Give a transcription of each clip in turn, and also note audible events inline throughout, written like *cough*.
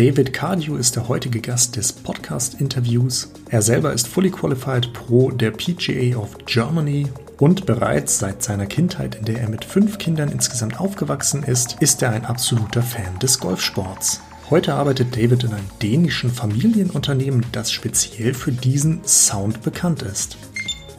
David Cardew ist der heutige Gast des Podcast-Interviews. Er selber ist Fully Qualified Pro der PGA of Germany und bereits seit seiner Kindheit, in der er mit fünf Kindern insgesamt aufgewachsen ist, ist er ein absoluter Fan des Golfsports. Heute arbeitet David in einem dänischen Familienunternehmen, das speziell für diesen Sound bekannt ist.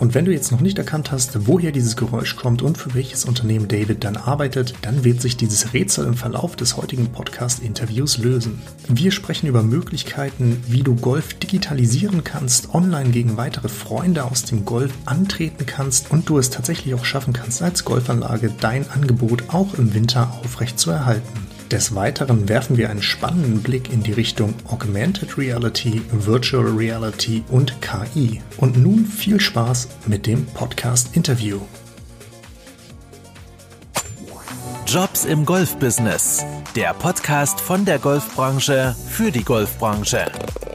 Und wenn du jetzt noch nicht erkannt hast, woher dieses Geräusch kommt und für welches Unternehmen David dann arbeitet, dann wird sich dieses Rätsel im Verlauf des heutigen Podcast-Interviews lösen. Wir sprechen über Möglichkeiten, wie du Golf digitalisieren kannst, online gegen weitere Freunde aus dem Golf antreten kannst und du es tatsächlich auch schaffen kannst, als Golfanlage dein Angebot auch im Winter aufrecht zu erhalten. Des Weiteren werfen wir einen spannenden Blick in die Richtung Augmented Reality, Virtual Reality und KI. Und nun viel Spaß mit dem Podcast-Interview. Jobs im Golfbusiness. Der Podcast von der Golfbranche für die Golfbranche.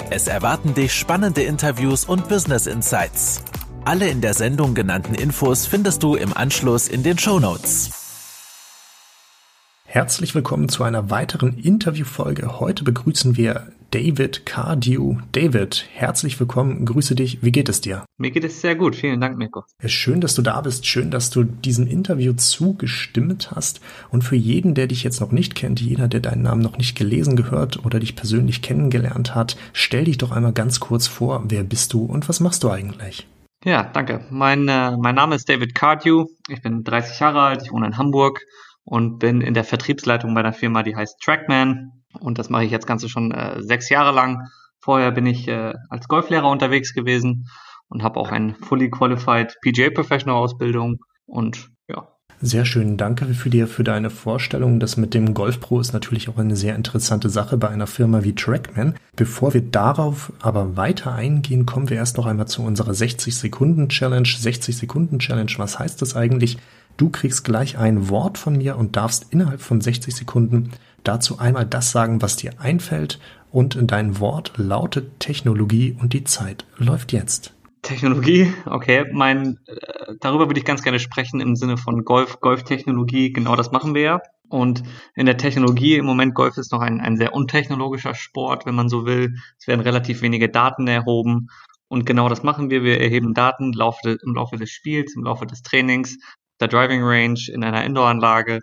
Es erwarten dich spannende Interviews und Business Insights. Alle in der Sendung genannten Infos findest du im Anschluss in den Show Notes. Herzlich willkommen zu einer weiteren Interviewfolge. Heute begrüßen wir David Cardew. David, herzlich willkommen. Grüße dich. Wie geht es dir? Mir geht es sehr gut. Vielen Dank, Mirko. Schön, dass du da bist. Schön, dass du diesem Interview zugestimmt hast. Und für jeden, der dich jetzt noch nicht kennt, jeder, der deinen Namen noch nicht gelesen gehört oder dich persönlich kennengelernt hat, stell dich doch einmal ganz kurz vor. Wer bist du und was machst du eigentlich? Ja, danke. Mein, äh, mein Name ist David Cardew. Ich bin 30 Jahre alt. Ich wohne in Hamburg und bin in der Vertriebsleitung bei einer Firma, die heißt Trackman. Und das mache ich jetzt Ganze schon äh, sechs Jahre lang. Vorher bin ich äh, als Golflehrer unterwegs gewesen und habe auch eine Fully Qualified PGA Professional Ausbildung und ja. Sehr schön, danke für dir für deine Vorstellung. Das mit dem Golf Pro ist natürlich auch eine sehr interessante Sache bei einer Firma wie Trackman. Bevor wir darauf aber weiter eingehen, kommen wir erst noch einmal zu unserer 60 Sekunden Challenge. 60 Sekunden Challenge, was heißt das eigentlich? Du kriegst gleich ein Wort von mir und darfst innerhalb von 60 Sekunden dazu einmal das sagen, was dir einfällt. Und dein Wort lautet Technologie und die Zeit läuft jetzt. Technologie, okay. Mein, äh, darüber würde ich ganz gerne sprechen im Sinne von Golf, Golftechnologie. Genau das machen wir ja. Und in der Technologie im Moment Golf ist noch ein, ein sehr untechnologischer Sport, wenn man so will. Es werden relativ wenige Daten erhoben. Und genau das machen wir. Wir erheben Daten im Laufe, im Laufe des Spiels, im Laufe des Trainings, der Driving Range, in einer Indoor-Anlage.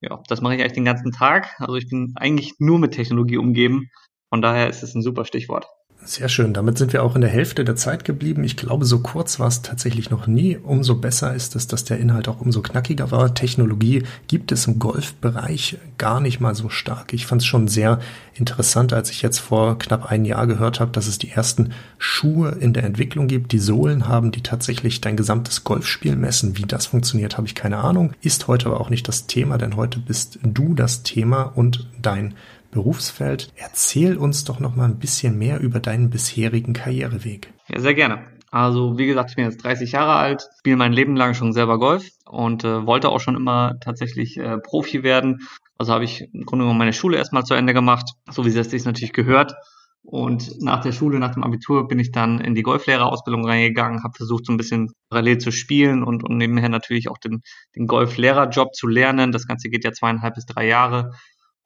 Ja, das mache ich eigentlich den ganzen Tag. Also ich bin eigentlich nur mit Technologie umgeben. Von daher ist es ein super Stichwort. Sehr schön. Damit sind wir auch in der Hälfte der Zeit geblieben. Ich glaube, so kurz war es tatsächlich noch nie. Umso besser ist es, dass der Inhalt auch umso knackiger war. Technologie gibt es im Golfbereich gar nicht mal so stark. Ich fand es schon sehr interessant, als ich jetzt vor knapp ein Jahr gehört habe, dass es die ersten Schuhe in der Entwicklung gibt, die Sohlen haben, die tatsächlich dein gesamtes Golfspiel messen. Wie das funktioniert, habe ich keine Ahnung. Ist heute aber auch nicht das Thema, denn heute bist du das Thema und dein Berufsfeld. Erzähl uns doch noch mal ein bisschen mehr über deinen bisherigen Karriereweg. Ja, sehr gerne. Also wie gesagt, ich bin jetzt 30 Jahre alt, spiele mein Leben lang schon selber Golf und äh, wollte auch schon immer tatsächlich äh, Profi werden. Also habe ich im Grunde genommen meine Schule erstmal zu Ende gemacht, so wie es sich natürlich gehört. Und nach der Schule, nach dem Abitur, bin ich dann in die Golflehrerausbildung reingegangen, habe versucht, so ein bisschen parallel zu spielen und, und nebenher natürlich auch den, den Golflehrerjob zu lernen. Das Ganze geht ja zweieinhalb bis drei Jahre.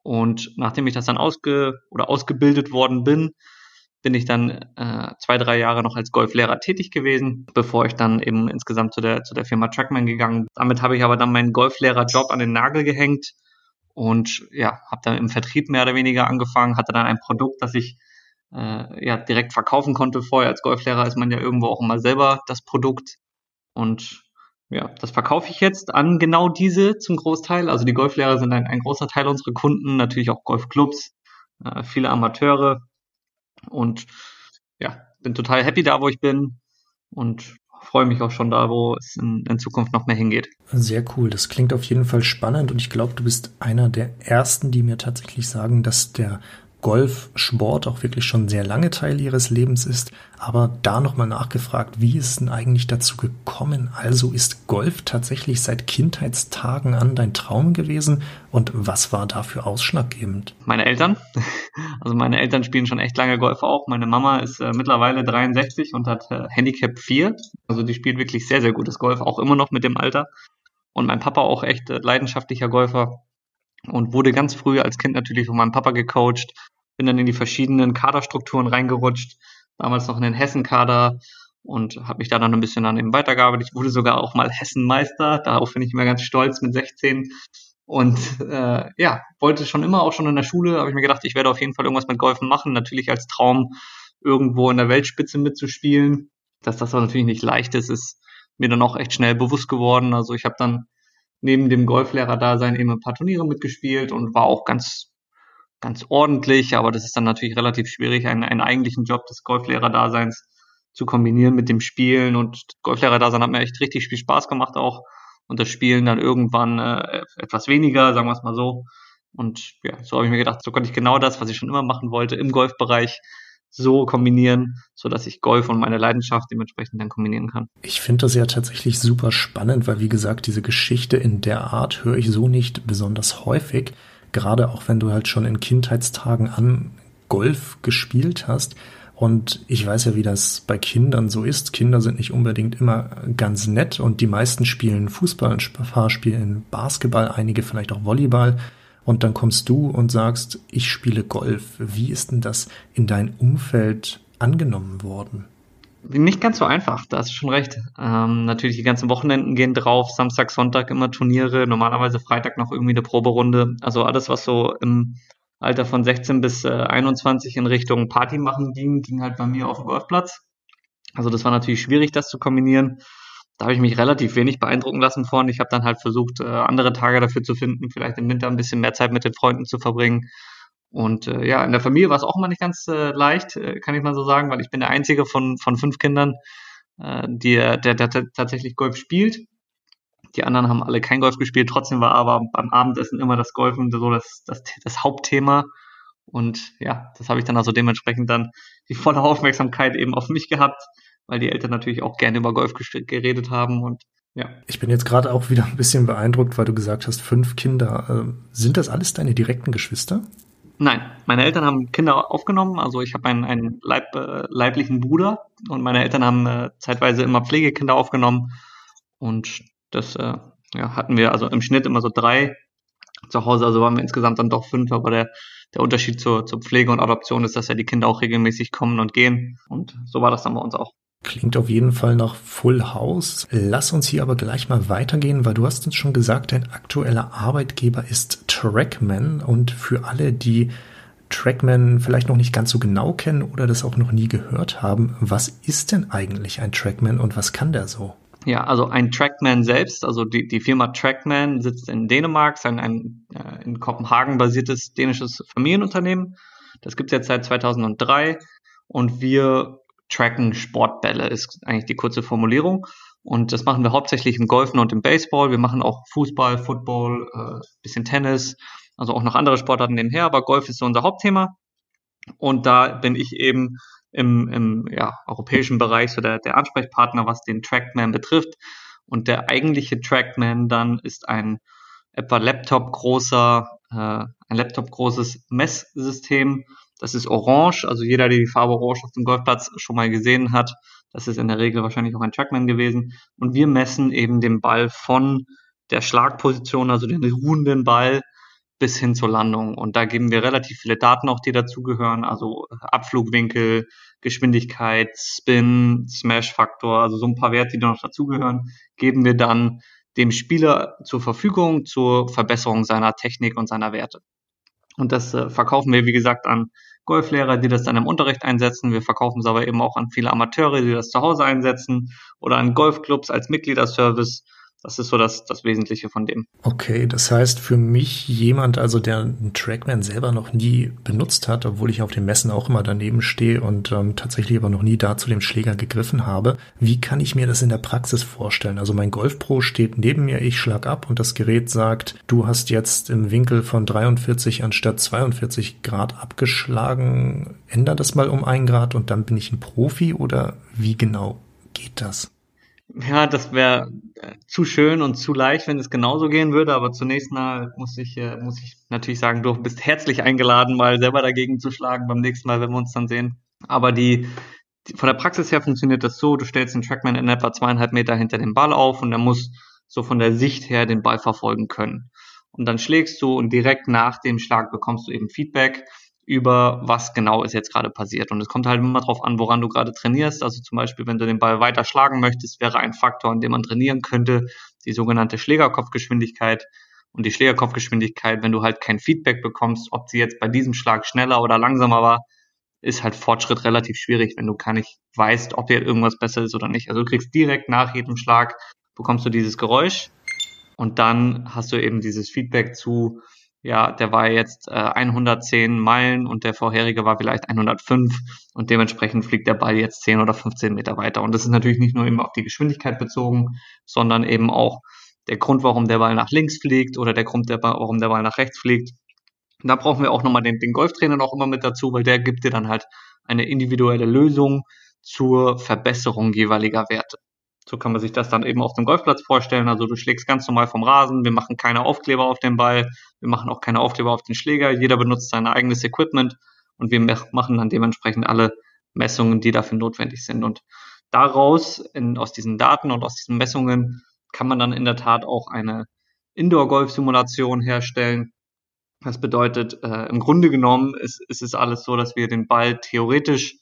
Und nachdem ich das dann ausge oder ausgebildet worden bin, bin ich dann äh, zwei, drei Jahre noch als Golflehrer tätig gewesen, bevor ich dann eben insgesamt zu der, zu der Firma Trackman gegangen. Damit habe ich aber dann meinen Golflehrerjob an den Nagel gehängt und ja, habe dann im Vertrieb mehr oder weniger angefangen, hatte dann ein Produkt, das ich äh, ja direkt verkaufen konnte. Vorher als Golflehrer ist man ja irgendwo auch immer selber das Produkt und ja, das verkaufe ich jetzt an genau diese zum Großteil. Also die Golflehrer sind ein, ein großer Teil unserer Kunden, natürlich auch Golfclubs, äh, viele Amateure und ja, bin total happy da, wo ich bin und freue mich auch schon da, wo es in, in, Zukunft noch mehr hingeht. Sehr cool. Das klingt auf jeden Fall spannend und ich glaube, du bist einer der ersten, die mir tatsächlich sagen, dass der Golfsport auch wirklich schon sehr lange Teil ihres Lebens ist. Aber da nochmal nachgefragt, wie ist denn eigentlich dazu gekommen? Also ist Golf tatsächlich seit Kindheitstagen an dein Traum gewesen? Und was war dafür ausschlaggebend? Meine Eltern. *laughs* Also meine Eltern spielen schon echt lange Golf auch. Meine Mama ist äh, mittlerweile 63 und hat äh, Handicap 4. Also die spielt wirklich sehr, sehr gutes Golf, auch immer noch mit dem Alter. Und mein Papa auch echt äh, leidenschaftlicher Golfer und wurde ganz früh als Kind natürlich von meinem Papa gecoacht. Bin dann in die verschiedenen Kaderstrukturen reingerutscht, damals noch in den Hessen-Kader. Und habe mich da dann ein bisschen an ihm weitergearbeitet. Ich wurde sogar auch mal Hessenmeister, darauf bin ich immer ganz stolz mit 16 und äh, ja, wollte schon immer, auch schon in der Schule, habe ich mir gedacht, ich werde auf jeden Fall irgendwas mit Golfen machen, natürlich als Traum irgendwo in der Weltspitze mitzuspielen. Dass das aber natürlich nicht leicht ist, ist mir dann auch echt schnell bewusst geworden. Also ich habe dann neben dem Golflehrer-Dasein eben ein paar Turniere mitgespielt und war auch ganz, ganz ordentlich, aber das ist dann natürlich relativ schwierig, einen, einen eigentlichen Job des Golflehrer-Daseins zu kombinieren mit dem Spielen. Und Golflehrer-Dasein hat mir echt richtig viel Spaß gemacht auch. Und das Spielen dann irgendwann äh, etwas weniger, sagen wir es mal so. Und ja, so habe ich mir gedacht, so konnte ich genau das, was ich schon immer machen wollte, im Golfbereich so kombinieren, so dass ich Golf und meine Leidenschaft dementsprechend dann kombinieren kann. Ich finde das ja tatsächlich super spannend, weil wie gesagt, diese Geschichte in der Art höre ich so nicht besonders häufig. Gerade auch wenn du halt schon in Kindheitstagen an Golf gespielt hast. Und ich weiß ja, wie das bei Kindern so ist. Kinder sind nicht unbedingt immer ganz nett und die meisten spielen Fußball, ein paar spielen Basketball, einige vielleicht auch Volleyball und dann kommst du und sagst, ich spiele Golf. Wie ist denn das in dein Umfeld angenommen worden? Nicht ganz so einfach, da hast du schon recht. Ähm, natürlich, die ganzen Wochenenden gehen drauf, Samstag, Sonntag immer Turniere, normalerweise Freitag noch irgendwie eine Proberunde. Also alles, was so im Alter von 16 bis äh, 21 in Richtung Party machen ging, ging halt bei mir auf dem Golfplatz. Also das war natürlich schwierig, das zu kombinieren da habe ich mich relativ wenig beeindrucken lassen von. Ich habe dann halt versucht, äh, andere Tage dafür zu finden, vielleicht im Winter ein bisschen mehr Zeit mit den Freunden zu verbringen. Und äh, ja, in der Familie war es auch mal nicht ganz äh, leicht, äh, kann ich mal so sagen, weil ich bin der einzige von, von fünf Kindern, äh, die, der, der, der tatsächlich Golf spielt. Die anderen haben alle kein Golf gespielt, trotzdem war aber beim Abendessen immer das Golfen so das, das, das Hauptthema. Und ja, das habe ich dann also dementsprechend dann die volle Aufmerksamkeit eben auf mich gehabt weil die Eltern natürlich auch gerne über Golf geredet haben und ja. Ich bin jetzt gerade auch wieder ein bisschen beeindruckt, weil du gesagt hast, fünf Kinder. Ähm, sind das alles deine direkten Geschwister? Nein, meine Eltern haben Kinder aufgenommen. Also ich habe einen, einen Leib, äh, leiblichen Bruder und meine Eltern haben äh, zeitweise immer Pflegekinder aufgenommen. Und das äh, ja, hatten wir also im Schnitt immer so drei zu Hause. Also waren wir insgesamt dann doch fünf, aber der, der Unterschied zur, zur Pflege und Adoption ist, dass ja die Kinder auch regelmäßig kommen und gehen. Und so war das dann bei uns auch. Klingt auf jeden Fall nach Full House. Lass uns hier aber gleich mal weitergehen, weil du hast uns schon gesagt, dein aktueller Arbeitgeber ist Trackman und für alle, die Trackman vielleicht noch nicht ganz so genau kennen oder das auch noch nie gehört haben, was ist denn eigentlich ein Trackman und was kann der so? Ja, also ein Trackman selbst, also die, die Firma Trackman sitzt in Dänemark, ist ein, ein äh, in Kopenhagen basiertes dänisches Familienunternehmen. Das gibt es jetzt seit 2003 und wir tracken Sportbälle, ist eigentlich die kurze Formulierung. Und das machen wir hauptsächlich im Golfen und im Baseball. Wir machen auch Fußball, Football, äh, bisschen Tennis, also auch noch andere Sportarten nebenher, aber Golf ist so unser Hauptthema. Und da bin ich eben im, im ja, europäischen Bereich so der, der Ansprechpartner, was den Trackman betrifft. Und der eigentliche Trackman dann ist ein etwa Laptop großer, äh, ein Laptop großes Messsystem, das ist orange, also jeder, der die Farbe orange auf dem Golfplatz schon mal gesehen hat, das ist in der Regel wahrscheinlich auch ein Trackman gewesen. Und wir messen eben den Ball von der Schlagposition, also den ruhenden Ball, bis hin zur Landung. Und da geben wir relativ viele Daten auch, die dazugehören, also Abflugwinkel, Geschwindigkeit, Spin, Smash-Faktor, also so ein paar Werte, die noch dazugehören, geben wir dann dem Spieler zur Verfügung zur Verbesserung seiner Technik und seiner Werte. Und das äh, verkaufen wir, wie gesagt, an Golflehrer, die das dann im Unterricht einsetzen. Wir verkaufen es aber eben auch an viele Amateure, die das zu Hause einsetzen oder an Golfclubs als Mitgliederservice das ist so das, das Wesentliche von dem. Okay, das heißt für mich jemand, also der einen Trackman selber noch nie benutzt hat, obwohl ich auf den Messen auch immer daneben stehe und ähm, tatsächlich aber noch nie da zu dem Schläger gegriffen habe. Wie kann ich mir das in der Praxis vorstellen? Also mein Golf Pro steht neben mir, ich schlag ab und das Gerät sagt, du hast jetzt im Winkel von 43 anstatt 42 Grad abgeschlagen. Änder das mal um ein Grad und dann bin ich ein Profi oder wie genau geht das? Ja, das wäre äh, zu schön und zu leicht, wenn es genauso gehen würde. Aber zunächst mal muss ich, äh, muss ich natürlich sagen, du bist herzlich eingeladen, mal selber dagegen zu schlagen beim nächsten Mal, wenn wir uns dann sehen. Aber die, die von der Praxis her funktioniert das so, du stellst den Trackman in etwa zweieinhalb Meter hinter dem Ball auf und er muss so von der Sicht her den Ball verfolgen können. Und dann schlägst du und direkt nach dem Schlag bekommst du eben Feedback über was genau ist jetzt gerade passiert. Und es kommt halt immer darauf an, woran du gerade trainierst. Also zum Beispiel, wenn du den Ball weiter schlagen möchtest, wäre ein Faktor, an dem man trainieren könnte, die sogenannte Schlägerkopfgeschwindigkeit. Und die Schlägerkopfgeschwindigkeit, wenn du halt kein Feedback bekommst, ob sie jetzt bei diesem Schlag schneller oder langsamer war, ist halt Fortschritt relativ schwierig, wenn du gar nicht weißt, ob hier irgendwas besser ist oder nicht. Also du kriegst direkt nach jedem Schlag, bekommst du dieses Geräusch und dann hast du eben dieses Feedback zu, ja, der war jetzt äh, 110 Meilen und der vorherige war vielleicht 105 und dementsprechend fliegt der Ball jetzt 10 oder 15 Meter weiter. Und das ist natürlich nicht nur eben auf die Geschwindigkeit bezogen, sondern eben auch der Grund, warum der Ball nach links fliegt oder der Grund, der warum der Ball nach rechts fliegt. Und da brauchen wir auch nochmal den, den Golftrainer noch immer mit dazu, weil der gibt dir dann halt eine individuelle Lösung zur Verbesserung jeweiliger Werte. So kann man sich das dann eben auf dem Golfplatz vorstellen. Also du schlägst ganz normal vom Rasen, wir machen keine Aufkleber auf den Ball, wir machen auch keine Aufkleber auf den Schläger, jeder benutzt sein eigenes Equipment und wir machen dann dementsprechend alle Messungen, die dafür notwendig sind. Und daraus, in, aus diesen Daten und aus diesen Messungen, kann man dann in der Tat auch eine Indoor-Golf-Simulation herstellen. Das bedeutet, äh, im Grunde genommen ist, ist es alles so, dass wir den Ball theoretisch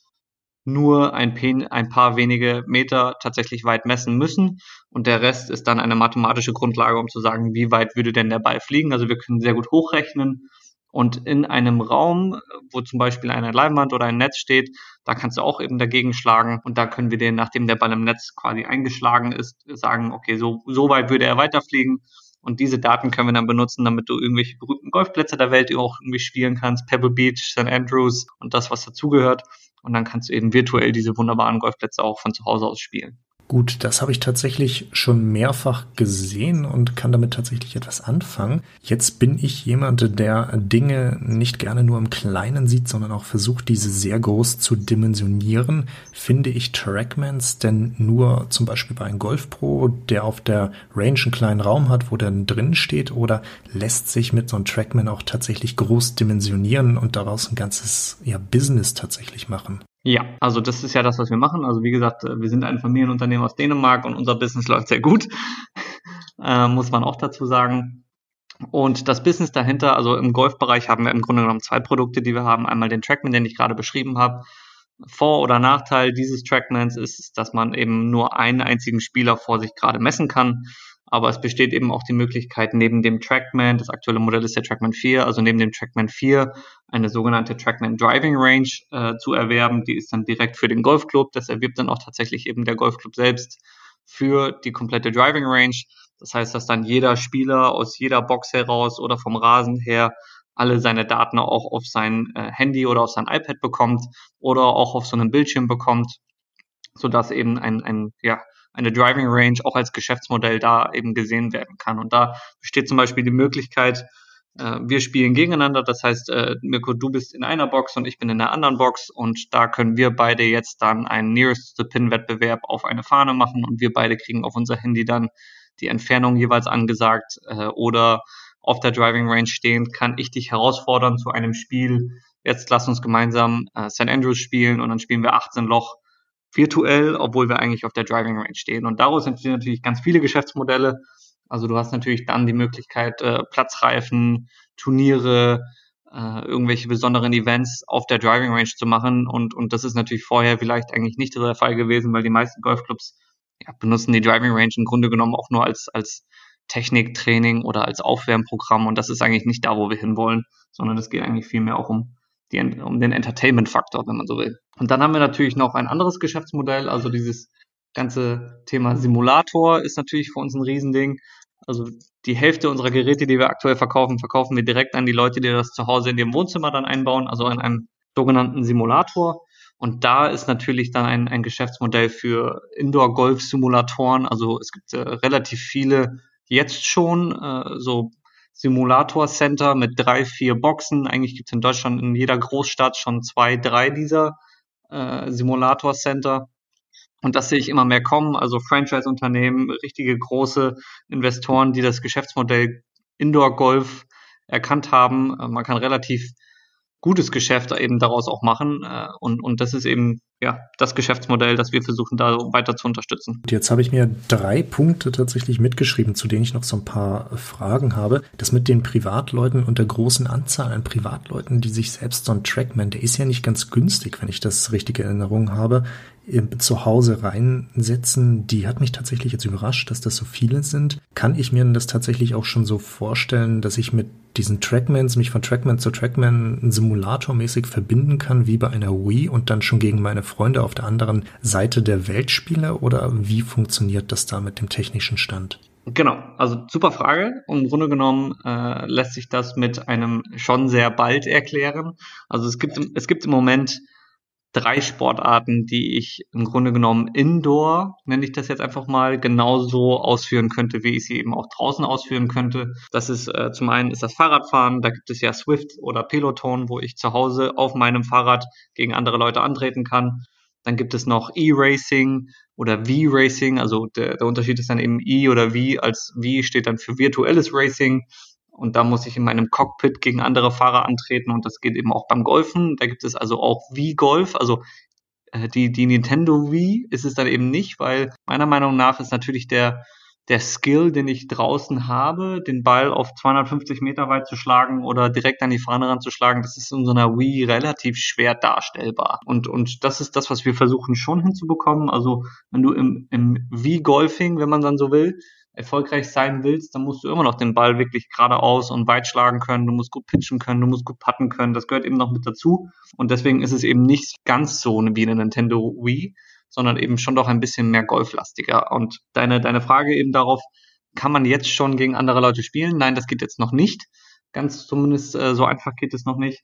nur ein, ein, paar wenige Meter tatsächlich weit messen müssen. Und der Rest ist dann eine mathematische Grundlage, um zu sagen, wie weit würde denn der Ball fliegen. Also wir können sehr gut hochrechnen. Und in einem Raum, wo zum Beispiel eine Leinwand oder ein Netz steht, da kannst du auch eben dagegen schlagen. Und da können wir den, nachdem der Ball im Netz quasi eingeschlagen ist, sagen, okay, so, so weit würde er weiterfliegen. Und diese Daten können wir dann benutzen, damit du irgendwelche berühmten Golfplätze der Welt auch irgendwie spielen kannst. Pebble Beach, St. Andrews und das, was dazugehört. Und dann kannst du eben virtuell diese wunderbaren Golfplätze auch von zu Hause aus spielen. Gut, das habe ich tatsächlich schon mehrfach gesehen und kann damit tatsächlich etwas anfangen. Jetzt bin ich jemand, der Dinge nicht gerne nur im Kleinen sieht, sondern auch versucht, diese sehr groß zu dimensionieren. Finde ich Trackmans denn nur zum Beispiel bei einem Golf Pro, der auf der Range einen kleinen Raum hat, wo der drin steht, oder lässt sich mit so einem Trackman auch tatsächlich groß dimensionieren und daraus ein ganzes ja, Business tatsächlich machen? Ja, also das ist ja das, was wir machen. Also wie gesagt, äh, wir sind ein Familienunternehmen aus Dänemark und unser Business läuft sehr gut, *laughs* äh, muss man auch dazu sagen. Und das Business dahinter, also im Golfbereich haben wir im Grunde genommen zwei Produkte, die wir haben. Einmal den Trackman, den ich gerade beschrieben habe. Vor- oder Nachteil dieses Trackmans ist, dass man eben nur einen einzigen Spieler vor sich gerade messen kann. Aber es besteht eben auch die Möglichkeit, neben dem Trackman, das aktuelle Modell ist der Trackman 4, also neben dem Trackman 4 eine sogenannte Trackman Driving Range äh, zu erwerben. Die ist dann direkt für den Golfclub. Das erwirbt dann auch tatsächlich eben der Golfclub selbst für die komplette Driving Range. Das heißt, dass dann jeder Spieler aus jeder Box heraus oder vom Rasen her alle seine Daten auch auf sein äh, Handy oder auf sein iPad bekommt oder auch auf so einem Bildschirm bekommt, sodass eben ein, ein ja, eine Driving Range auch als Geschäftsmodell da eben gesehen werden kann. Und da besteht zum Beispiel die Möglichkeit, äh, wir spielen gegeneinander, das heißt, äh, Mirko, du bist in einer Box und ich bin in der anderen Box und da können wir beide jetzt dann einen Nearest to Pin Wettbewerb auf eine Fahne machen und wir beide kriegen auf unser Handy dann die Entfernung jeweils angesagt äh, oder auf der Driving Range stehend kann ich dich herausfordern zu einem Spiel. Jetzt lass uns gemeinsam St. Andrews spielen und dann spielen wir 18 Loch virtuell, obwohl wir eigentlich auf der Driving Range stehen. Und daraus entstehen natürlich ganz viele Geschäftsmodelle. Also du hast natürlich dann die Möglichkeit, äh, Platzreifen, Turniere, äh, irgendwelche besonderen Events auf der Driving Range zu machen. Und, und das ist natürlich vorher vielleicht eigentlich nicht der Fall gewesen, weil die meisten Golfclubs ja, benutzen die Driving Range im Grunde genommen auch nur als, als Techniktraining oder als Aufwärmprogramm. Und das ist eigentlich nicht da, wo wir hinwollen, sondern es geht eigentlich vielmehr auch um die, um den Entertainment-Faktor, wenn man so will. Und dann haben wir natürlich noch ein anderes Geschäftsmodell, also dieses ganze Thema Simulator ist natürlich für uns ein Riesending. Also die Hälfte unserer Geräte, die wir aktuell verkaufen, verkaufen wir direkt an die Leute, die das zu Hause in ihrem Wohnzimmer dann einbauen, also in einem sogenannten Simulator. Und da ist natürlich dann ein, ein Geschäftsmodell für Indoor-Golf-Simulatoren. Also es gibt äh, relativ viele jetzt schon, äh, so Simulator Center mit drei, vier Boxen. Eigentlich gibt es in Deutschland in jeder Großstadt schon zwei, drei dieser äh, Simulator Center. Und das sehe ich immer mehr kommen. Also Franchise-Unternehmen, richtige große Investoren, die das Geschäftsmodell Indoor Golf erkannt haben. Äh, man kann relativ gutes Geschäft eben daraus auch machen. Äh, und, und das ist eben ja, das Geschäftsmodell, das wir versuchen, da weiter zu unterstützen. Jetzt habe ich mir drei Punkte tatsächlich mitgeschrieben, zu denen ich noch so ein paar Fragen habe. Das mit den Privatleuten und der großen Anzahl an Privatleuten, die sich selbst so ein Trackman, der ist ja nicht ganz günstig, wenn ich das richtige Erinnerung habe, zu Hause reinsetzen, die hat mich tatsächlich jetzt überrascht, dass das so viele sind. Kann ich mir das tatsächlich auch schon so vorstellen, dass ich mit diesen Trackmans mich von Trackman zu Trackman simulatormäßig verbinden kann, wie bei einer Wii und dann schon gegen meine Freunde auf der anderen Seite der Welt spiele? Oder wie funktioniert das da mit dem technischen Stand? Genau, also super Frage. Im Grunde genommen äh, lässt sich das mit einem schon sehr bald erklären. Also es gibt, es gibt im Moment drei Sportarten, die ich im Grunde genommen indoor, nenne ich das jetzt einfach mal, genauso ausführen könnte, wie ich sie eben auch draußen ausführen könnte. Das ist äh, zum einen ist das Fahrradfahren, da gibt es ja Swift oder Peloton, wo ich zu Hause auf meinem Fahrrad gegen andere Leute antreten kann. Dann gibt es noch E-Racing oder V-Racing, also der, der Unterschied ist dann eben E oder V, als V steht dann für virtuelles Racing und da muss ich in meinem Cockpit gegen andere Fahrer antreten und das geht eben auch beim Golfen. Da gibt es also auch Wii Golf, also äh, die, die Nintendo Wii ist es dann eben nicht, weil meiner Meinung nach ist natürlich der, der Skill, den ich draußen habe, den Ball auf 250 Meter weit zu schlagen oder direkt an die Fahne ranzuschlagen, das ist in so einer Wii relativ schwer darstellbar. Und, und das ist das, was wir versuchen schon hinzubekommen. Also wenn du im, im Wii-Golfing, wenn man dann so will, erfolgreich sein willst, dann musst du immer noch den Ball wirklich geradeaus und weit schlagen können. Du musst gut pitchen können, du musst gut putten können. Das gehört eben noch mit dazu. Und deswegen ist es eben nicht ganz so wie eine Nintendo Wii, sondern eben schon doch ein bisschen mehr golflastiger. Und deine, deine Frage eben darauf, kann man jetzt schon gegen andere Leute spielen? Nein, das geht jetzt noch nicht. Ganz zumindest äh, so einfach geht es noch nicht.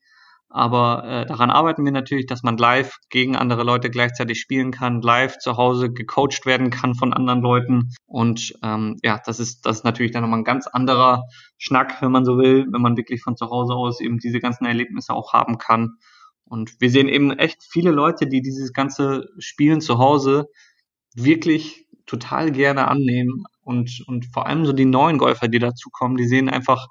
Aber äh, daran arbeiten wir natürlich, dass man live gegen andere Leute gleichzeitig spielen kann, live zu Hause gecoacht werden kann von anderen Leuten. Und ähm, ja, das ist, das ist natürlich dann nochmal ein ganz anderer Schnack, wenn man so will, wenn man wirklich von zu Hause aus eben diese ganzen Erlebnisse auch haben kann. Und wir sehen eben echt viele Leute, die dieses ganze Spielen zu Hause wirklich total gerne annehmen. Und, und vor allem so die neuen Golfer, die dazukommen, die sehen einfach,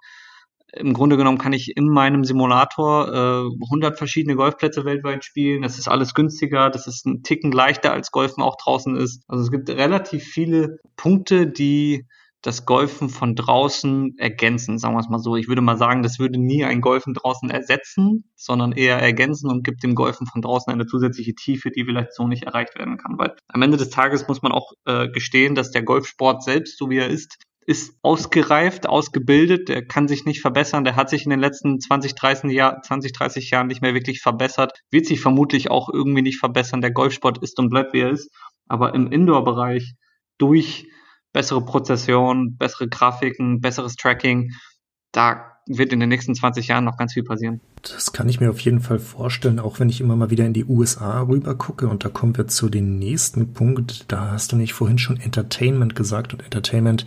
im Grunde genommen kann ich in meinem Simulator äh, 100 verschiedene Golfplätze weltweit spielen. Das ist alles günstiger, das ist ein Ticken leichter als Golfen auch draußen ist. Also es gibt relativ viele Punkte, die das Golfen von draußen ergänzen, sagen wir es mal so. Ich würde mal sagen, das würde nie ein Golfen draußen ersetzen, sondern eher ergänzen und gibt dem Golfen von draußen eine zusätzliche Tiefe, die vielleicht so nicht erreicht werden kann. Weil am Ende des Tages muss man auch äh, gestehen, dass der Golfsport selbst, so wie er ist, ist ausgereift, ausgebildet, der kann sich nicht verbessern, der hat sich in den letzten 20, 30, Jahr, 20, 30 Jahren nicht mehr wirklich verbessert, wird sich vermutlich auch irgendwie nicht verbessern. Der Golfsport ist und bleibt, wie er ist. Aber im Indoor-Bereich durch bessere Prozession, bessere Grafiken, besseres Tracking, da wird in den nächsten 20 Jahren noch ganz viel passieren. Das kann ich mir auf jeden Fall vorstellen, auch wenn ich immer mal wieder in die USA rüber gucke. Und da kommen wir zu dem nächsten Punkt. Da hast du nicht vorhin schon Entertainment gesagt. Und Entertainment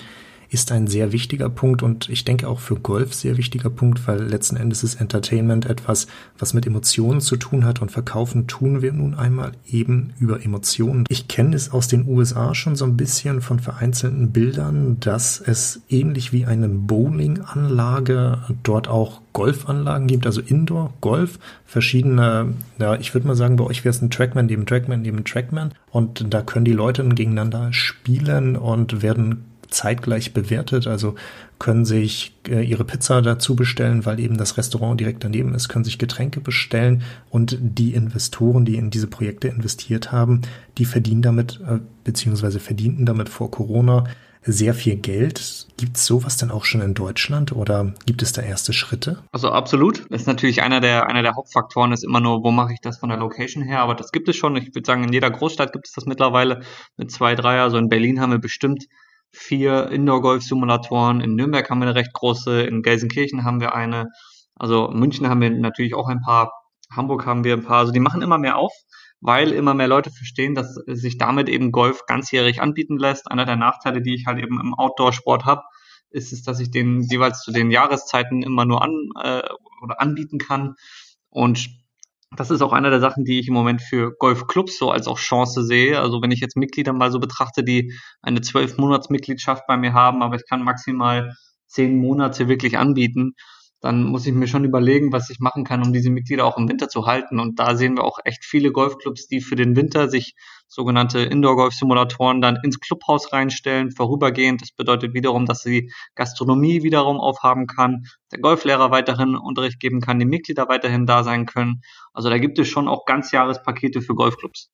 ist ein sehr wichtiger Punkt und ich denke auch für Golf sehr wichtiger Punkt, weil letzten Endes ist Entertainment etwas, was mit Emotionen zu tun hat und verkaufen tun wir nun einmal eben über Emotionen. Ich kenne es aus den USA schon so ein bisschen von vereinzelten Bildern, dass es ähnlich wie eine Bowlinganlage dort auch Golfanlagen gibt, also Indoor, Golf, verschiedene, ja, ich würde mal sagen, bei euch wäre es ein Trackman neben Trackman neben Trackman und da können die Leute gegeneinander spielen und werden zeitgleich bewertet. Also können sich äh, ihre Pizza dazu bestellen, weil eben das Restaurant direkt daneben ist, können sich Getränke bestellen und die Investoren, die in diese Projekte investiert haben, die verdienen damit, äh, beziehungsweise verdienten damit vor Corona sehr viel Geld. Gibt es sowas denn auch schon in Deutschland oder gibt es da erste Schritte? Also absolut. Das ist natürlich einer der, einer der Hauptfaktoren, ist immer nur, wo mache ich das von der Location her, aber das gibt es schon. Ich würde sagen, in jeder Großstadt gibt es das mittlerweile mit zwei, drei. Also in Berlin haben wir bestimmt vier Indoor-Golf-Simulatoren. In Nürnberg haben wir eine recht große, in Gelsenkirchen haben wir eine. Also München haben wir natürlich auch ein paar, Hamburg haben wir ein paar. Also die machen immer mehr auf, weil immer mehr Leute verstehen, dass sich damit eben Golf ganzjährig anbieten lässt. Einer der Nachteile, die ich halt eben im Outdoor-Sport habe, ist es, dass ich den jeweils zu den Jahreszeiten immer nur an äh, oder anbieten kann. Und das ist auch einer der Sachen, die ich im Moment für Golfclubs so als auch Chance sehe. Also wenn ich jetzt Mitglieder mal so betrachte, die eine zwölf Monats Mitgliedschaft bei mir haben, aber ich kann maximal zehn Monate wirklich anbieten, dann muss ich mir schon überlegen, was ich machen kann, um diese Mitglieder auch im Winter zu halten. Und da sehen wir auch echt viele Golfclubs, die für den Winter sich sogenannte Indoor-Golf-Simulatoren dann ins Clubhaus reinstellen, vorübergehend. Das bedeutet wiederum, dass sie Gastronomie wiederum aufhaben kann, der Golflehrer weiterhin Unterricht geben kann, die Mitglieder weiterhin da sein können. Also da gibt es schon auch Ganzjahrespakete für Golfclubs.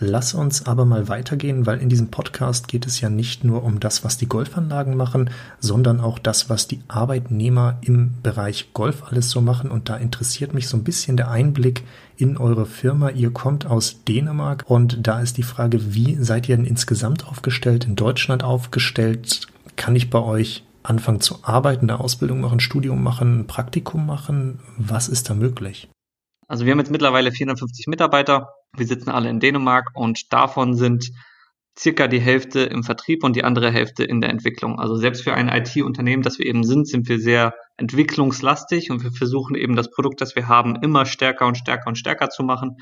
Lass uns aber mal weitergehen, weil in diesem Podcast geht es ja nicht nur um das, was die Golfanlagen machen, sondern auch das, was die Arbeitnehmer im Bereich Golf alles so machen. Und da interessiert mich so ein bisschen der Einblick in eure Firma. Ihr kommt aus Dänemark und da ist die Frage, wie seid ihr denn insgesamt aufgestellt, in Deutschland aufgestellt? Kann ich bei euch anfangen zu arbeiten, eine Ausbildung machen, Studium machen, ein Praktikum machen? Was ist da möglich? Also wir haben jetzt mittlerweile 450 Mitarbeiter. Wir sitzen alle in Dänemark und davon sind circa die Hälfte im Vertrieb und die andere Hälfte in der Entwicklung. Also selbst für ein IT-Unternehmen, das wir eben sind, sind wir sehr entwicklungslastig und wir versuchen eben das Produkt, das wir haben, immer stärker und stärker und stärker zu machen.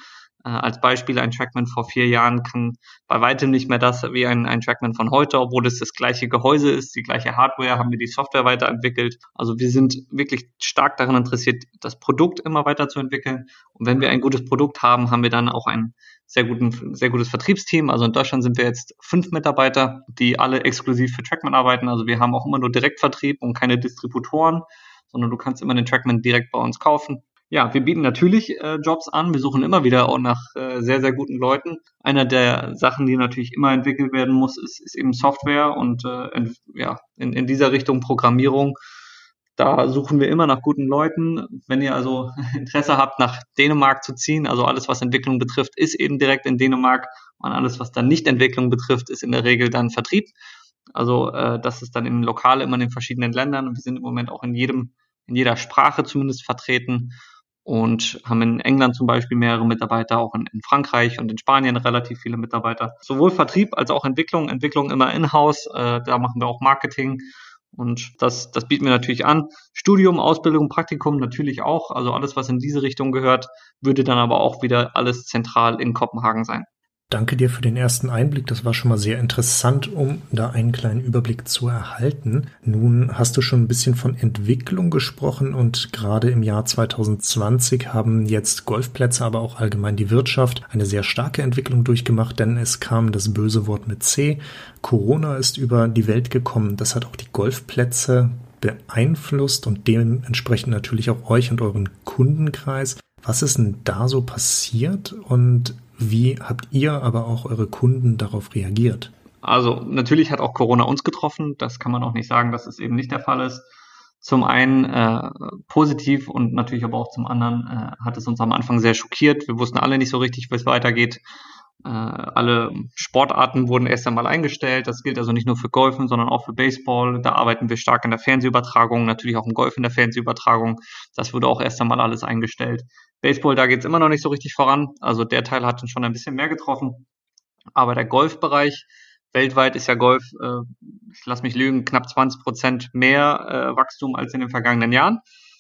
Äh, als Beispiel, ein Trackman vor vier Jahren kann bei weitem nicht mehr das wie ein, ein Trackman von heute, obwohl es das gleiche Gehäuse ist, die gleiche Hardware, haben wir die Software weiterentwickelt. Also wir sind wirklich stark daran interessiert, das Produkt immer weiterzuentwickeln. Und wenn wir ein gutes Produkt haben, haben wir dann auch ein sehr, guten, sehr gutes Vertriebsteam. Also in Deutschland sind wir jetzt fünf Mitarbeiter, die alle exklusiv für Trackman arbeiten. Also wir haben auch immer nur Direktvertrieb und keine Distributoren, sondern du kannst immer den Trackman direkt bei uns kaufen. Ja, wir bieten natürlich äh, Jobs an. Wir suchen immer wieder auch nach äh, sehr, sehr guten Leuten. Einer der Sachen, die natürlich immer entwickelt werden muss, ist, ist eben Software und äh, in, ja, in, in dieser Richtung Programmierung. Da suchen wir immer nach guten Leuten. Wenn ihr also *laughs* Interesse habt, nach Dänemark zu ziehen, also alles, was Entwicklung betrifft, ist eben direkt in Dänemark. Und alles, was dann nicht Entwicklung betrifft, ist in der Regel dann Vertrieb. Also äh, das ist dann im Lokal immer in den verschiedenen Ländern. Wir sind im Moment auch in jedem, in jeder Sprache zumindest vertreten und haben in England zum Beispiel mehrere Mitarbeiter, auch in, in, Frankreich und in Spanien relativ viele Mitarbeiter. Sowohl Vertrieb als auch Entwicklung. Entwicklung immer in-house, äh, da machen wir auch Marketing und das, das bieten wir natürlich an. Studium, Ausbildung, Praktikum natürlich auch. Also alles, was in diese Richtung gehört, würde dann aber auch wieder alles zentral in Kopenhagen sein. Danke dir für den ersten Einblick. Das war schon mal sehr interessant, um da einen kleinen Überblick zu erhalten. Nun hast du schon ein bisschen von Entwicklung gesprochen und gerade im Jahr 2020 haben jetzt Golfplätze, aber auch allgemein die Wirtschaft eine sehr starke Entwicklung durchgemacht, denn es kam das böse Wort mit C. Corona ist über die Welt gekommen. Das hat auch die Golfplätze beeinflusst und dementsprechend natürlich auch euch und euren Kundenkreis. Was ist denn da so passiert und wie habt ihr aber auch eure Kunden darauf reagiert? Also natürlich hat auch Corona uns getroffen. Das kann man auch nicht sagen, dass es eben nicht der Fall ist. Zum einen äh, positiv und natürlich aber auch zum anderen äh, hat es uns am Anfang sehr schockiert. Wir wussten alle nicht so richtig, wie es weitergeht. Äh, alle Sportarten wurden erst einmal eingestellt. Das gilt also nicht nur für Golfen, sondern auch für Baseball. Da arbeiten wir stark in der Fernsehübertragung, natürlich auch im Golf in der Fernsehübertragung. Das wurde auch erst einmal alles eingestellt. Baseball, da geht's immer noch nicht so richtig voran. Also der Teil hat schon ein bisschen mehr getroffen. Aber der Golfbereich, weltweit ist ja Golf, äh, ich lass mich lügen, knapp 20 Prozent mehr äh, Wachstum als in den vergangenen Jahren.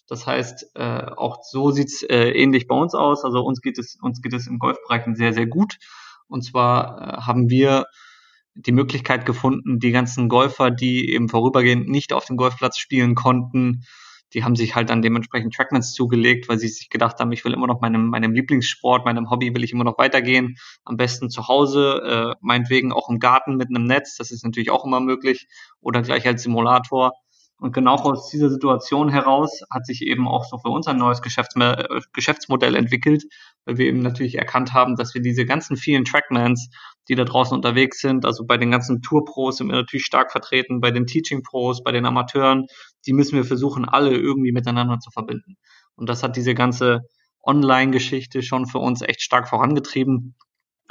Das heißt, äh, auch so sieht's äh, ähnlich bei uns aus. Also uns geht es, uns geht es im Golfbereich sehr, sehr gut. Und zwar äh, haben wir die Möglichkeit gefunden, die ganzen Golfer, die eben vorübergehend nicht auf dem Golfplatz spielen konnten, die haben sich halt dann dementsprechend Trackmans zugelegt, weil sie sich gedacht haben, ich will immer noch meinem, meinem Lieblingssport, meinem Hobby will ich immer noch weitergehen. Am besten zu Hause, äh, meinetwegen auch im Garten mit einem Netz, das ist natürlich auch immer möglich, oder gleich als Simulator. Und genau aus dieser Situation heraus hat sich eben auch so für uns ein neues äh, Geschäftsmodell entwickelt, weil wir eben natürlich erkannt haben, dass wir diese ganzen vielen Trackmans, die da draußen unterwegs sind, also bei den ganzen Tour-Pros sind wir natürlich stark vertreten, bei den Teaching-Pros, bei den Amateuren, die müssen wir versuchen, alle irgendwie miteinander zu verbinden. Und das hat diese ganze Online-Geschichte schon für uns echt stark vorangetrieben.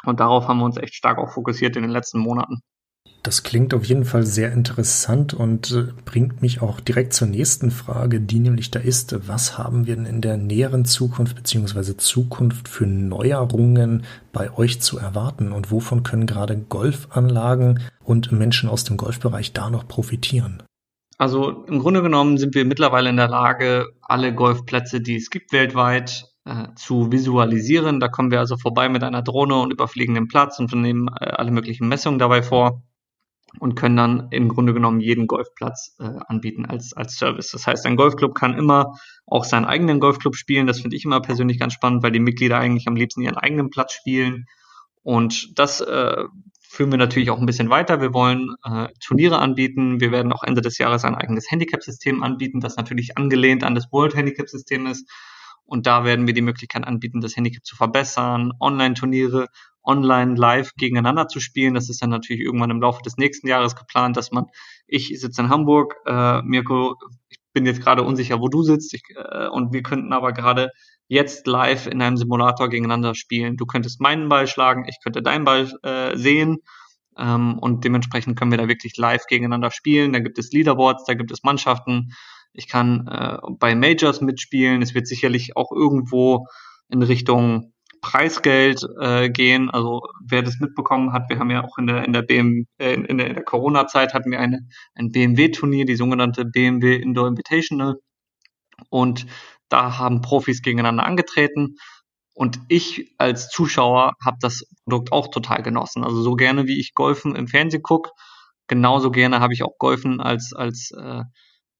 Und darauf haben wir uns echt stark auch fokussiert in den letzten Monaten. Das klingt auf jeden Fall sehr interessant und äh, bringt mich auch direkt zur nächsten Frage, die nämlich da ist, was haben wir denn in der näheren Zukunft beziehungsweise Zukunft für Neuerungen bei euch zu erwarten und wovon können gerade Golfanlagen und Menschen aus dem Golfbereich da noch profitieren? Also im Grunde genommen sind wir mittlerweile in der Lage, alle Golfplätze, die es gibt weltweit, äh, zu visualisieren. Da kommen wir also vorbei mit einer Drohne und überfliegen den Platz und nehmen äh, alle möglichen Messungen dabei vor und können dann im Grunde genommen jeden Golfplatz äh, anbieten als, als Service. Das heißt, ein Golfclub kann immer auch seinen eigenen Golfclub spielen. Das finde ich immer persönlich ganz spannend, weil die Mitglieder eigentlich am liebsten ihren eigenen Platz spielen. Und das äh, führen wir natürlich auch ein bisschen weiter. Wir wollen äh, Turniere anbieten. Wir werden auch Ende des Jahres ein eigenes Handicap-System anbieten, das natürlich angelehnt an das World Handicap-System ist. Und da werden wir die Möglichkeit anbieten, das Handicap zu verbessern, Online-Turniere online live gegeneinander zu spielen. Das ist dann natürlich irgendwann im Laufe des nächsten Jahres geplant, dass man, ich sitze in Hamburg, äh, Mirko, ich bin jetzt gerade unsicher, wo du sitzt, ich, äh, und wir könnten aber gerade jetzt live in einem Simulator gegeneinander spielen. Du könntest meinen Ball schlagen, ich könnte deinen Ball äh, sehen. Ähm, und dementsprechend können wir da wirklich live gegeneinander spielen. Da gibt es Leaderboards, da gibt es Mannschaften. Ich kann äh, bei Majors mitspielen. Es wird sicherlich auch irgendwo in Richtung Preisgeld äh, gehen. Also wer das mitbekommen hat, wir haben ja auch in der in der BM äh, in der, in der Corona-Zeit hatten wir eine ein BMW-Turnier, die sogenannte BMW Indoor Invitational. Und da haben Profis gegeneinander angetreten. Und ich als Zuschauer habe das Produkt auch total genossen. Also so gerne wie ich Golfen im Fernsehen gucke, genauso gerne habe ich auch Golfen als als äh,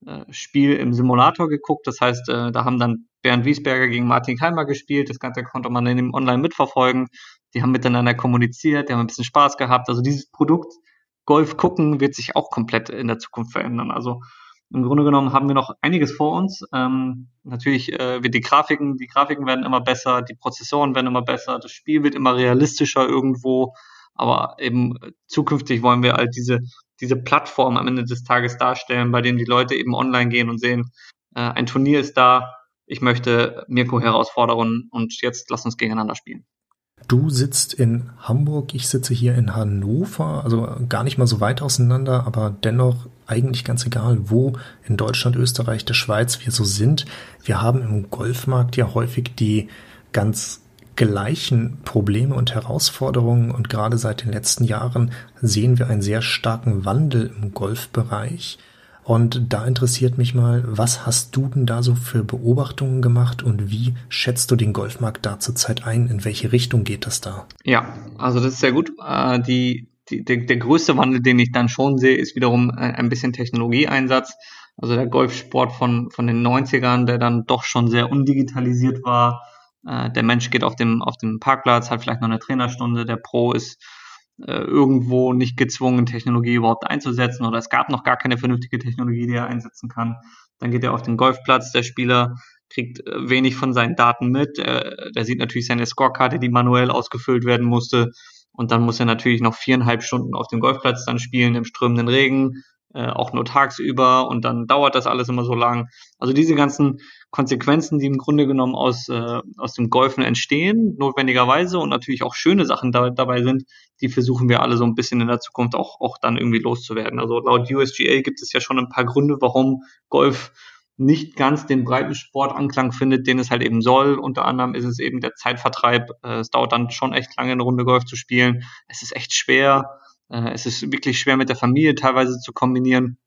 äh, Spiel im Simulator geguckt. Das heißt, äh, da haben dann Bernd Wiesberger gegen Martin Keimer gespielt. Das Ganze konnte man dann im online mitverfolgen. Die haben miteinander kommuniziert, die haben ein bisschen Spaß gehabt. Also dieses Produkt Golf gucken wird sich auch komplett in der Zukunft verändern. Also im Grunde genommen haben wir noch einiges vor uns. Ähm, natürlich äh, wird die Grafiken, die Grafiken werden immer besser, die Prozessoren werden immer besser, das Spiel wird immer realistischer irgendwo. Aber eben zukünftig wollen wir halt diese diese Plattform am Ende des Tages darstellen, bei denen die Leute eben online gehen und sehen, äh, ein Turnier ist da, ich möchte Mirko herausfordern und jetzt lass uns gegeneinander spielen. Du sitzt in Hamburg, ich sitze hier in Hannover, also gar nicht mal so weit auseinander, aber dennoch eigentlich ganz egal, wo in Deutschland, Österreich, der Schweiz wir so sind. Wir haben im Golfmarkt ja häufig die ganz gleichen Probleme und Herausforderungen und gerade seit den letzten Jahren sehen wir einen sehr starken Wandel im Golfbereich. Und da interessiert mich mal, was hast du denn da so für Beobachtungen gemacht und wie schätzt du den Golfmarkt da zurzeit ein? In welche Richtung geht das da? Ja, also das ist sehr gut. Äh, die, die, der, der größte Wandel, den ich dann schon sehe, ist wiederum ein bisschen Technologieeinsatz. Also der Golfsport von, von den 90ern, der dann doch schon sehr undigitalisiert war, äh, der Mensch geht auf dem, auf dem Parkplatz, hat vielleicht noch eine Trainerstunde, der Pro ist äh, irgendwo nicht gezwungen, Technologie überhaupt einzusetzen oder es gab noch gar keine vernünftige Technologie, die er einsetzen kann. Dann geht er auf den Golfplatz, der Spieler kriegt äh, wenig von seinen Daten mit, äh, der sieht natürlich seine Scorekarte, die manuell ausgefüllt werden musste. Und dann muss er natürlich noch viereinhalb Stunden auf dem Golfplatz dann spielen im strömenden Regen, äh, auch nur tagsüber und dann dauert das alles immer so lang. Also diese ganzen Konsequenzen, die im Grunde genommen aus, äh, aus dem Golfen entstehen, notwendigerweise und natürlich auch schöne Sachen da, dabei sind, die versuchen wir alle so ein bisschen in der Zukunft auch, auch dann irgendwie loszuwerden. Also laut USGA gibt es ja schon ein paar Gründe, warum Golf nicht ganz den breiten Sportanklang findet, den es halt eben soll. Unter anderem ist es eben der Zeitvertreib. Äh, es dauert dann schon echt lange, eine Runde Golf zu spielen. Es ist echt schwer. Äh, es ist wirklich schwer mit der Familie teilweise zu kombinieren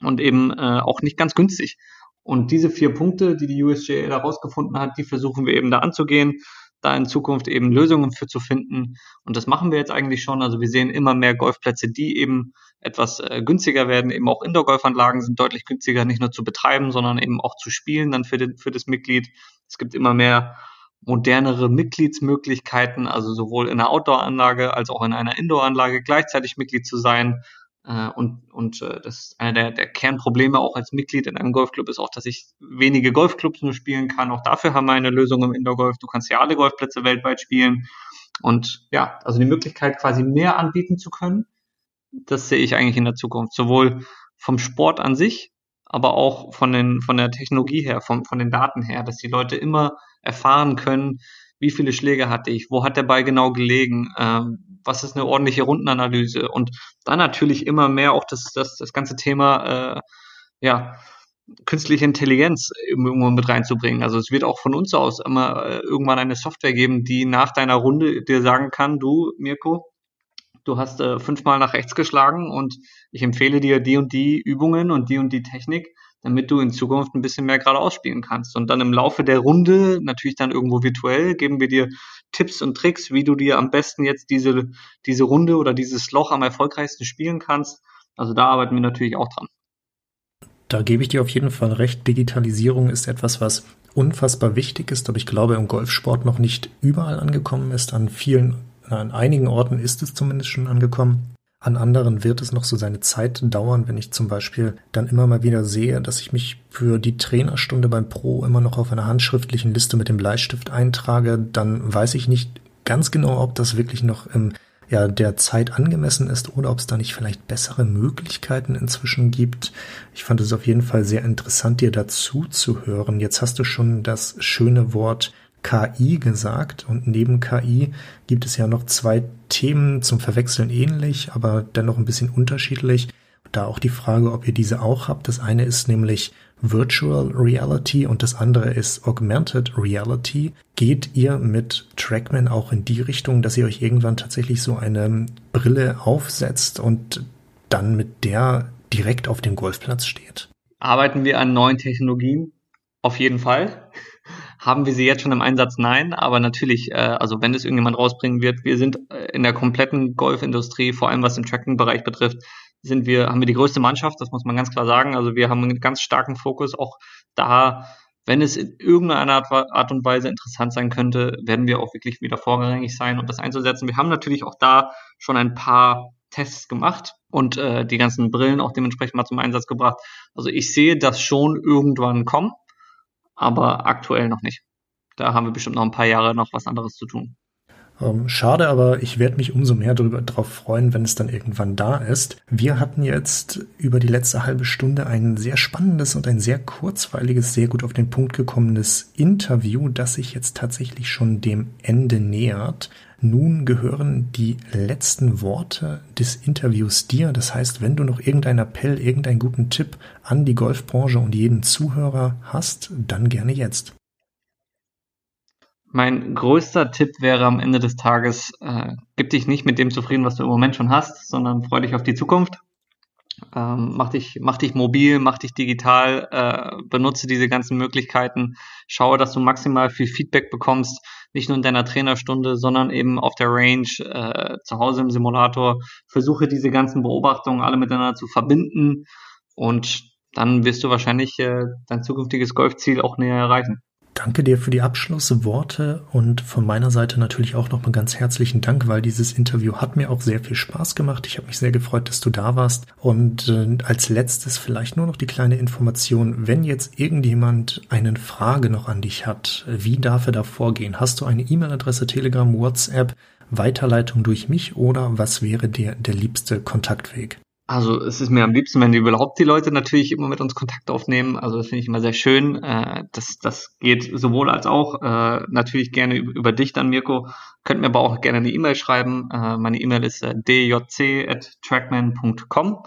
und eben äh, auch nicht ganz günstig. Und diese vier Punkte, die die USGA da rausgefunden hat, die versuchen wir eben da anzugehen, da in Zukunft eben Lösungen für zu finden. Und das machen wir jetzt eigentlich schon. Also wir sehen immer mehr Golfplätze, die eben etwas äh, günstiger werden. Eben auch Indoor-Golfanlagen sind deutlich günstiger, nicht nur zu betreiben, sondern eben auch zu spielen dann für, den, für das Mitglied. Es gibt immer mehr modernere Mitgliedsmöglichkeiten, also sowohl in einer Outdoor-Anlage als auch in einer Indoor-Anlage gleichzeitig Mitglied zu sein. Äh, und und äh, das ist einer der, der Kernprobleme auch als Mitglied in einem Golfclub ist auch, dass ich wenige Golfclubs nur spielen kann. Auch dafür haben wir eine Lösung im Indoor-Golf. Du kannst ja alle Golfplätze weltweit spielen. Und ja, also die Möglichkeit quasi mehr anbieten zu können, das sehe ich eigentlich in der Zukunft. Sowohl vom Sport an sich, aber auch von, den, von der Technologie her, von, von den Daten her, dass die Leute immer erfahren können, wie viele Schläge hatte ich, wo hat der Ball genau gelegen, ähm, was ist eine ordentliche Rundenanalyse und dann natürlich immer mehr auch das, das, das ganze Thema, äh, ja, künstliche Intelligenz irgendwo mit reinzubringen. Also es wird auch von uns aus immer äh, irgendwann eine Software geben, die nach deiner Runde dir sagen kann, du, Mirko, du hast äh, fünfmal nach rechts geschlagen und ich empfehle dir die und die Übungen und die und die Technik, damit du in Zukunft ein bisschen mehr geradeaus spielen kannst. Und dann im Laufe der Runde, natürlich dann irgendwo virtuell, geben wir dir Tipps und Tricks, wie du dir am besten jetzt diese, diese Runde oder dieses Loch am erfolgreichsten spielen kannst. Also da arbeiten wir natürlich auch dran. Da gebe ich dir auf jeden Fall recht. Digitalisierung ist etwas, was unfassbar wichtig ist, aber ich glaube im Golfsport noch nicht überall angekommen ist. An vielen, an einigen Orten ist es zumindest schon angekommen. An anderen wird es noch so seine Zeit dauern, wenn ich zum Beispiel dann immer mal wieder sehe, dass ich mich für die Trainerstunde beim Pro immer noch auf einer handschriftlichen Liste mit dem Bleistift eintrage, dann weiß ich nicht ganz genau, ob das wirklich noch im ja, der Zeit angemessen ist oder ob es da nicht vielleicht bessere Möglichkeiten inzwischen gibt. Ich fand es auf jeden Fall sehr interessant, dir dazu zu hören. Jetzt hast du schon das schöne Wort KI gesagt und neben KI gibt es ja noch zwei Themen zum Verwechseln ähnlich, aber dennoch ein bisschen unterschiedlich. Da auch die Frage, ob ihr diese auch habt. Das eine ist nämlich Virtual Reality und das andere ist Augmented Reality. Geht ihr mit Trackman auch in die Richtung, dass ihr euch irgendwann tatsächlich so eine Brille aufsetzt und dann mit der direkt auf dem Golfplatz steht? Arbeiten wir an neuen Technologien? Auf jeden Fall. Haben wir sie jetzt schon im Einsatz? Nein, aber natürlich, äh, also wenn es irgendjemand rausbringen wird, wir sind äh, in der kompletten Golfindustrie, vor allem was den Tracking-Bereich betrifft, sind wir, haben wir die größte Mannschaft, das muss man ganz klar sagen. Also wir haben einen ganz starken Fokus auch da, wenn es in irgendeiner Art und Weise interessant sein könnte, werden wir auch wirklich wieder vorrangig sein und das einzusetzen. Wir haben natürlich auch da schon ein paar Tests gemacht und äh, die ganzen Brillen auch dementsprechend mal zum Einsatz gebracht. Also ich sehe das schon irgendwann kommen aber aktuell noch nicht. Da haben wir bestimmt noch ein paar Jahre noch was anderes zu tun. Ähm, schade, aber ich werde mich umso mehr darüber drauf freuen, wenn es dann irgendwann da ist. Wir hatten jetzt über die letzte halbe Stunde ein sehr spannendes und ein sehr kurzweiliges, sehr gut auf den Punkt gekommenes Interview, das sich jetzt tatsächlich schon dem Ende nähert. Nun gehören die letzten Worte des Interviews dir. Das heißt, wenn du noch irgendeinen Appell, irgendeinen guten Tipp an die Golfbranche und jeden Zuhörer hast, dann gerne jetzt. Mein größter Tipp wäre am Ende des Tages, äh, gib dich nicht mit dem zufrieden, was du im Moment schon hast, sondern freu dich auf die Zukunft. Ähm, mach, dich, mach dich mobil, mach dich digital, äh, benutze diese ganzen Möglichkeiten, schaue, dass du maximal viel Feedback bekommst nicht nur in deiner Trainerstunde, sondern eben auf der Range, äh, zu Hause im Simulator. Versuche diese ganzen Beobachtungen alle miteinander zu verbinden und dann wirst du wahrscheinlich äh, dein zukünftiges Golfziel auch näher erreichen. Danke dir für die Abschlussworte und von meiner Seite natürlich auch nochmal ganz herzlichen Dank, weil dieses Interview hat mir auch sehr viel Spaß gemacht. Ich habe mich sehr gefreut, dass du da warst. Und äh, als letztes vielleicht nur noch die kleine Information, wenn jetzt irgendjemand eine Frage noch an dich hat, wie darf er da vorgehen? Hast du eine E-Mail-Adresse, Telegram, WhatsApp, Weiterleitung durch mich oder was wäre dir der liebste Kontaktweg? Also es ist mir am liebsten, wenn überhaupt die Leute natürlich immer mit uns Kontakt aufnehmen. Also das finde ich immer sehr schön. Äh, das, das geht sowohl als auch. Äh, natürlich gerne über, über dich dann, Mirko. Könnt mir aber auch gerne eine E-Mail schreiben. Äh, meine E-Mail ist äh, djc.trackman.com.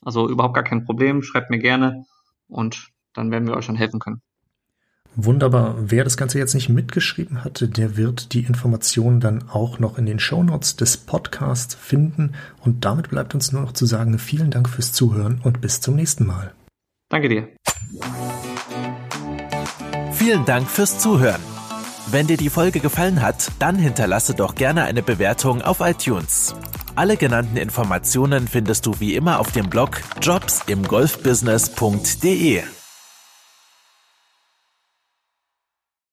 Also überhaupt gar kein Problem. Schreibt mir gerne und dann werden wir euch schon helfen können. Wunderbar. Wer das Ganze jetzt nicht mitgeschrieben hatte, der wird die Informationen dann auch noch in den Shownotes des Podcasts finden. Und damit bleibt uns nur noch zu sagen, vielen Dank fürs Zuhören und bis zum nächsten Mal. Danke dir. Vielen Dank fürs Zuhören. Wenn dir die Folge gefallen hat, dann hinterlasse doch gerne eine Bewertung auf iTunes. Alle genannten Informationen findest du wie immer auf dem Blog jobsimgolfbusiness.de.